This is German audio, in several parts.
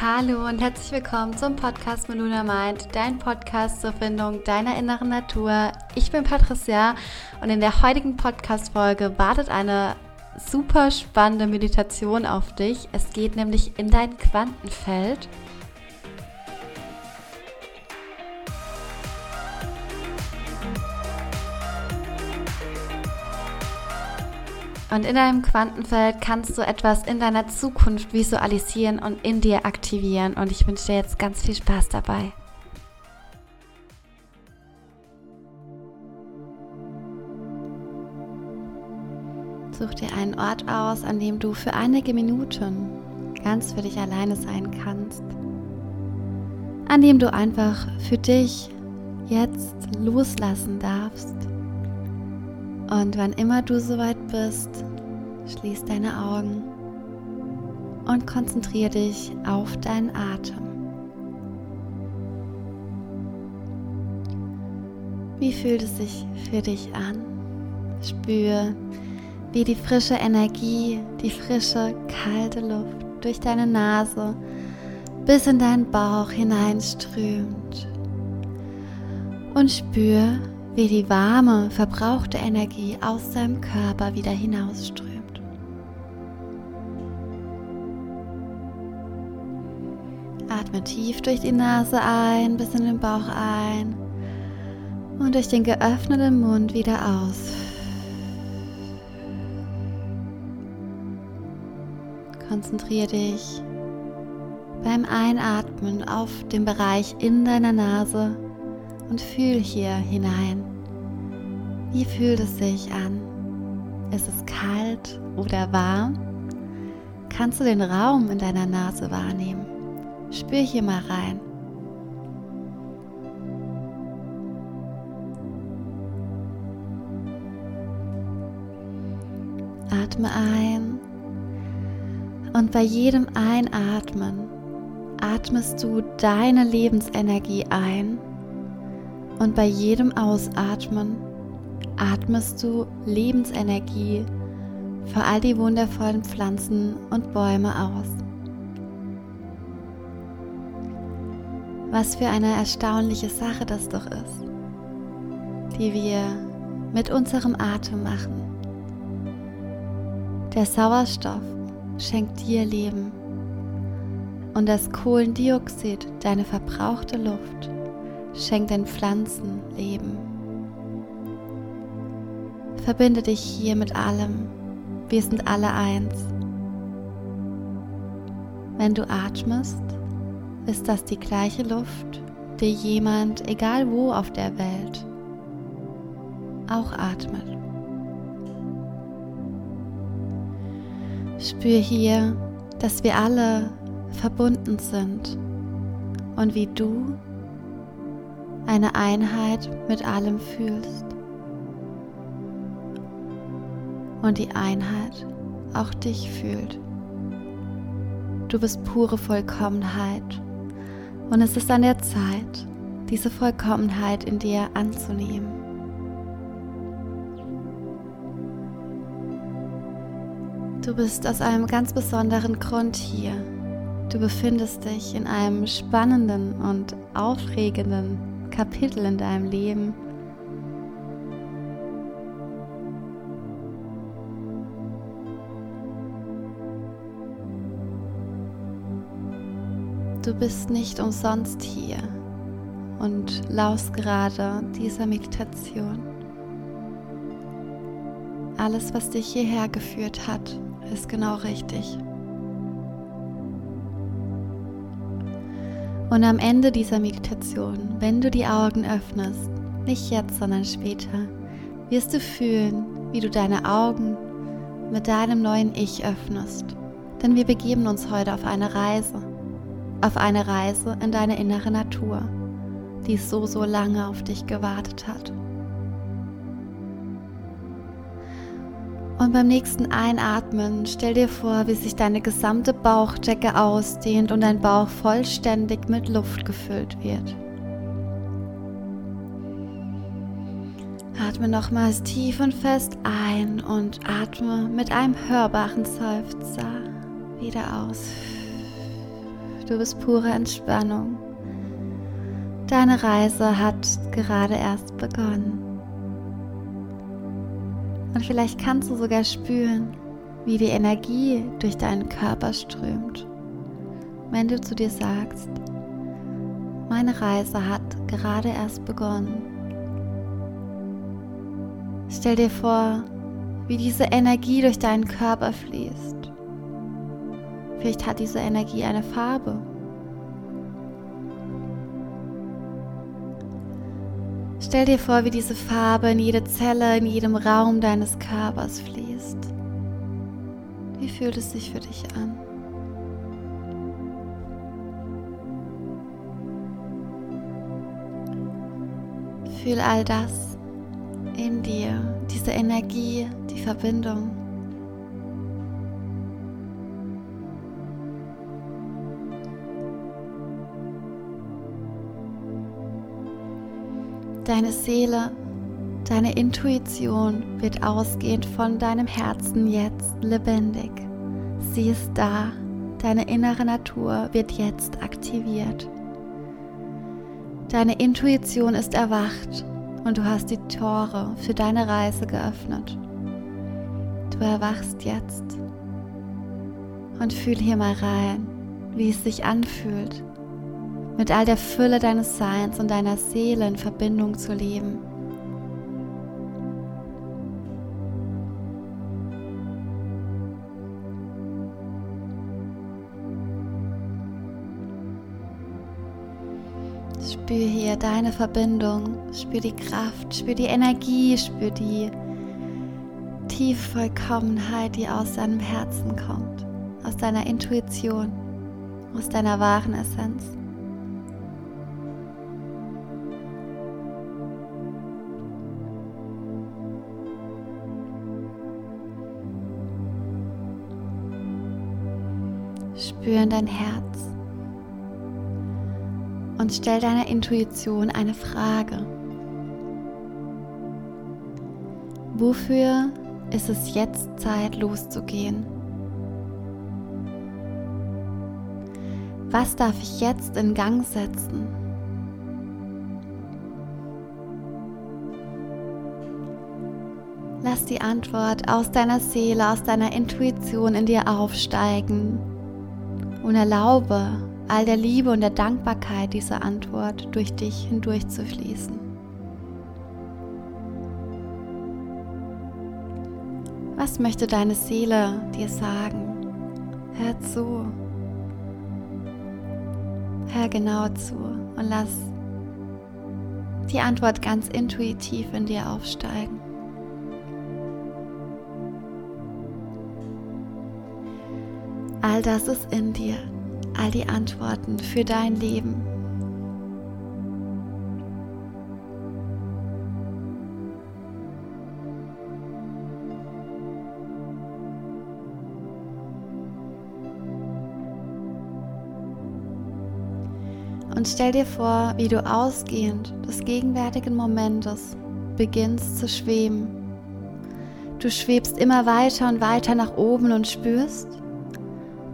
Hallo und herzlich willkommen zum Podcast Meluna Mind, dein Podcast zur Findung deiner inneren Natur. Ich bin Patricia und in der heutigen Podcast-Folge wartet eine super spannende Meditation auf dich. Es geht nämlich in dein Quantenfeld Und in deinem Quantenfeld kannst du etwas in deiner Zukunft visualisieren und in dir aktivieren. Und ich wünsche dir jetzt ganz viel Spaß dabei. Such dir einen Ort aus, an dem du für einige Minuten ganz für dich alleine sein kannst. An dem du einfach für dich jetzt loslassen darfst und wann immer du soweit bist, schließ deine Augen und konzentriere dich auf deinen Atem. Wie fühlt es sich für dich an? Spür, wie die frische Energie, die frische, kalte Luft durch deine Nase bis in deinen Bauch hineinströmt. Und spür, wie die warme, verbrauchte Energie aus deinem Körper wieder hinausströmt. Atme tief durch die Nase ein, bis in den Bauch ein und durch den geöffneten Mund wieder aus. Konzentriere dich beim Einatmen auf den Bereich in deiner Nase und fühl hier hinein. Wie fühlt es sich an? Ist es kalt oder warm? Kannst du den Raum in deiner Nase wahrnehmen? Spür hier mal rein. Atme ein und bei jedem Einatmen atmest du deine Lebensenergie ein und bei jedem Ausatmen atmest du Lebensenergie für all die wundervollen Pflanzen und Bäume aus. Was für eine erstaunliche Sache das doch ist, die wir mit unserem Atem machen. Der Sauerstoff schenkt dir Leben und das Kohlendioxid, deine verbrauchte Luft, Schenk den Pflanzen Leben. Verbinde dich hier mit allem. Wir sind alle eins. Wenn du atmest, ist das die gleiche Luft, die jemand, egal wo auf der Welt, auch atmet. Spür hier, dass wir alle verbunden sind und wie du eine Einheit mit allem fühlst. Und die Einheit auch dich fühlt. Du bist pure Vollkommenheit. Und es ist an der Zeit, diese Vollkommenheit in dir anzunehmen. Du bist aus einem ganz besonderen Grund hier. Du befindest dich in einem spannenden und aufregenden Kapitel in deinem Leben. Du bist nicht umsonst hier und laust gerade dieser Meditation. Alles, was dich hierher geführt hat, ist genau richtig. Und am Ende dieser Meditation, wenn du die Augen öffnest, nicht jetzt, sondern später, wirst du fühlen, wie du deine Augen mit deinem neuen Ich öffnest. Denn wir begeben uns heute auf eine Reise, auf eine Reise in deine innere Natur, die so, so lange auf dich gewartet hat. Und beim nächsten Einatmen stell dir vor, wie sich deine gesamte Bauchdecke ausdehnt und dein Bauch vollständig mit Luft gefüllt wird. Atme nochmals tief und fest ein und atme mit einem hörbaren Seufzer wieder aus. Du bist pure Entspannung. Deine Reise hat gerade erst begonnen. Und vielleicht kannst du sogar spüren, wie die Energie durch deinen Körper strömt, wenn du zu dir sagst, meine Reise hat gerade erst begonnen. Stell dir vor, wie diese Energie durch deinen Körper fließt. Vielleicht hat diese Energie eine Farbe. Stell dir vor, wie diese Farbe in jede Zelle, in jedem Raum deines Körpers fließt. Wie fühlt es sich für dich an? Fühl all das in dir, diese Energie, die Verbindung. Deine Seele, deine Intuition wird ausgehend von deinem Herzen jetzt lebendig. Sie ist da, deine innere Natur wird jetzt aktiviert. Deine Intuition ist erwacht und du hast die Tore für deine Reise geöffnet. Du erwachst jetzt und fühl hier mal rein, wie es sich anfühlt, mit all der Fülle deines Seins und deiner Seele in Verbindung zu leben. Spür hier deine Verbindung, spür die Kraft, spür die Energie, spür die tiefe Vollkommenheit, die aus deinem Herzen kommt, aus deiner Intuition, aus deiner wahren Essenz. Spür in dein Herz und stell deiner Intuition eine Frage. Wofür ist es jetzt Zeit loszugehen? Was darf ich jetzt in Gang setzen? Lass die Antwort aus deiner Seele, aus deiner Intuition in dir aufsteigen und erlaube all der Liebe und der Dankbarkeit dieser Antwort durch dich hindurch zu fließen. Was möchte deine Seele dir sagen? Hör zu. Hör genau zu und lass die Antwort ganz intuitiv in dir aufsteigen. All das ist in dir all die Antworten für dein Leben. Und stell dir vor, wie du ausgehend des gegenwärtigen Momentes beginnst zu schweben. Du schwebst immer weiter und weiter nach oben und spürst,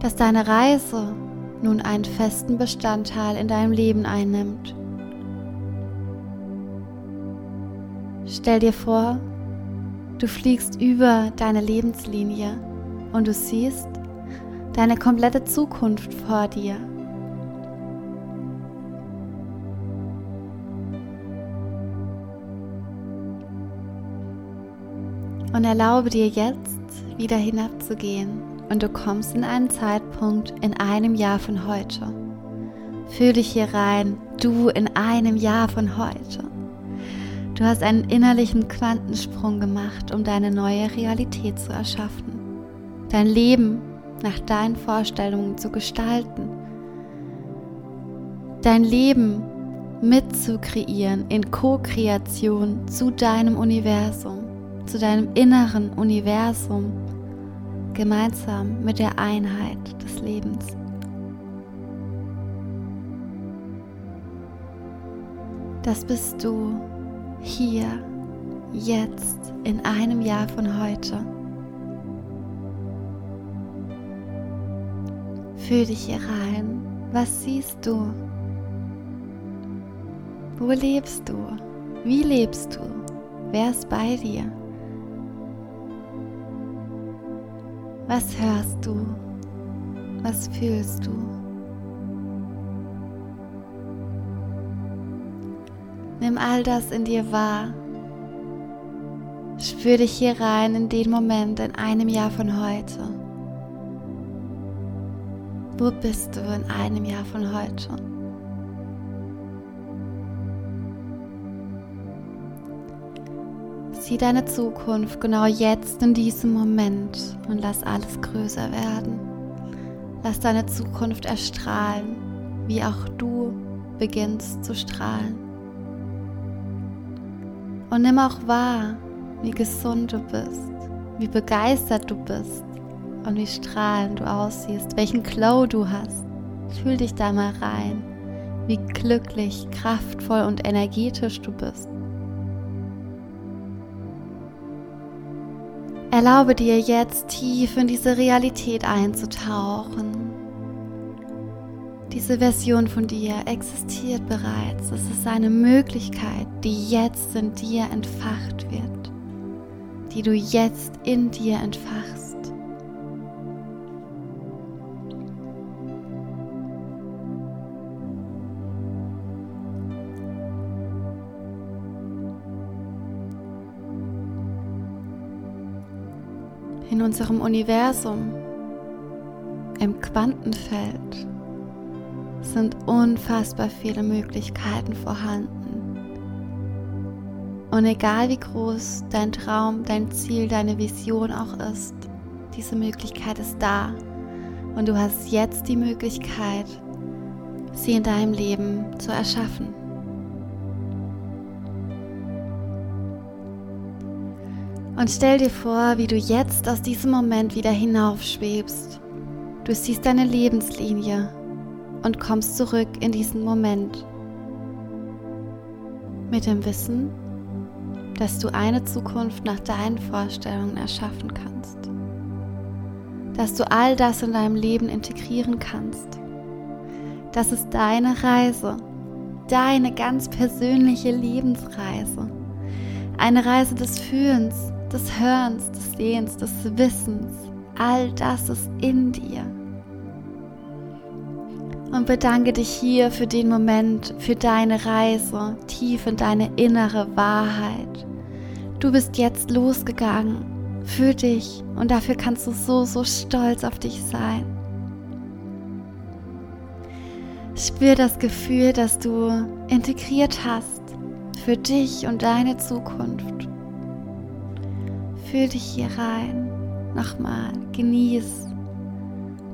dass deine Reise nun einen festen Bestandteil in deinem Leben einnimmt. Stell dir vor, du fliegst über deine Lebenslinie und du siehst deine komplette Zukunft vor dir. Und erlaube dir jetzt wieder hinabzugehen und du kommst in einen Zeitpunkt in einem Jahr von heute. Fühl dich hier rein, du in einem Jahr von heute. Du hast einen innerlichen Quantensprung gemacht, um deine neue Realität zu erschaffen, dein Leben nach deinen Vorstellungen zu gestalten, dein Leben mitzukreieren in Co-Kreation zu deinem Universum, zu deinem inneren Universum gemeinsam mit der Einheit des Lebens. Das bist du hier jetzt in einem Jahr von heute. Fühl dich hier rein. Was siehst du? Wo lebst du? Wie lebst du? Wer ist bei dir? Was hörst du? Was fühlst du? Nimm all das in dir wahr. Spür dich hier rein in den Moment in einem Jahr von heute. Wo bist du in einem Jahr von heute? Sieh deine Zukunft genau jetzt in diesem Moment und lass alles größer werden. Lass deine Zukunft erstrahlen, wie auch du beginnst zu strahlen. Und nimm auch wahr, wie gesund du bist, wie begeistert du bist und wie strahlend du aussiehst, welchen Glow du hast. Fühl dich da mal rein, wie glücklich, kraftvoll und energetisch du bist. Erlaube dir jetzt tief in diese Realität einzutauchen. Diese Version von dir existiert bereits. Es ist eine Möglichkeit, die jetzt in dir entfacht wird, die du jetzt in dir entfachst. In unserem Universum, im Quantenfeld, sind unfassbar viele Möglichkeiten vorhanden. Und egal wie groß dein Traum, dein Ziel, deine Vision auch ist, diese Möglichkeit ist da. Und du hast jetzt die Möglichkeit, sie in deinem Leben zu erschaffen. Und stell dir vor, wie du jetzt aus diesem Moment wieder hinaufschwebst. Du siehst deine Lebenslinie und kommst zurück in diesen Moment. Mit dem Wissen, dass du eine Zukunft nach deinen Vorstellungen erschaffen kannst. Dass du all das in deinem Leben integrieren kannst. Das ist deine Reise, deine ganz persönliche Lebensreise. Eine Reise des Fühlens, des Hörens, des Sehens, des Wissens. All das ist in dir. Und bedanke dich hier für den Moment, für deine Reise, tief in deine innere Wahrheit. Du bist jetzt losgegangen für dich und dafür kannst du so, so stolz auf dich sein. Spür das Gefühl, das du integriert hast für dich und deine Zukunft. Fühl dich hier rein. Nochmal, genieß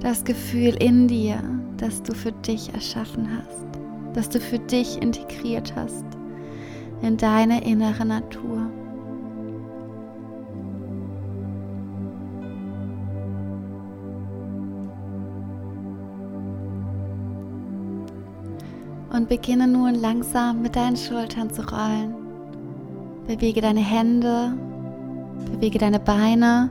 das Gefühl in dir, das du für dich erschaffen hast, das du für dich integriert hast in deine innere Natur. Und beginne nun langsam mit deinen Schultern zu rollen. Bewege deine Hände Bewege deine Beine.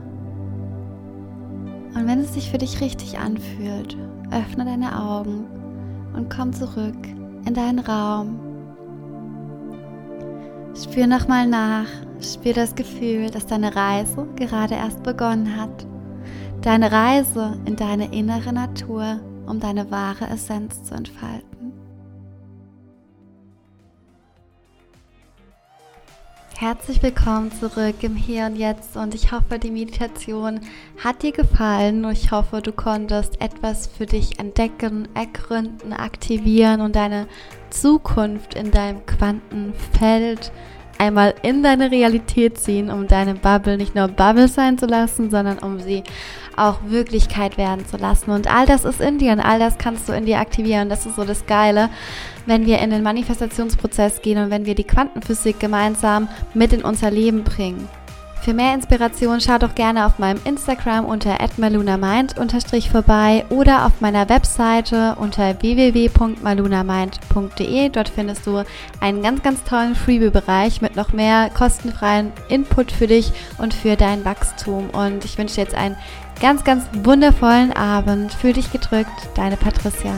Und wenn es sich für dich richtig anfühlt, öffne deine Augen und komm zurück in deinen Raum. Spür nochmal nach, spür das Gefühl, dass deine Reise gerade erst begonnen hat. Deine Reise in deine innere Natur, um deine wahre Essenz zu entfalten. Herzlich willkommen zurück im Hier und Jetzt und ich hoffe, die Meditation hat dir gefallen. Und ich hoffe, du konntest etwas für dich entdecken, ergründen, aktivieren und deine Zukunft in deinem Quantenfeld einmal in deine Realität ziehen, um deine Bubble nicht nur Bubble sein zu lassen, sondern um sie auch Wirklichkeit werden zu lassen. Und all das ist in dir und all das kannst du in dir aktivieren. Das ist so das Geile, wenn wir in den Manifestationsprozess gehen und wenn wir die Quantenphysik gemeinsam mit in unser Leben bringen. Für mehr Inspiration schau doch gerne auf meinem Instagram unter @malunamind vorbei oder auf meiner Webseite unter www.malunamind.de. Dort findest du einen ganz, ganz tollen Freebie-Bereich mit noch mehr kostenfreien Input für dich und für dein Wachstum. Und ich wünsche dir jetzt einen ganz, ganz wundervollen Abend. Fühl dich gedrückt, deine Patricia.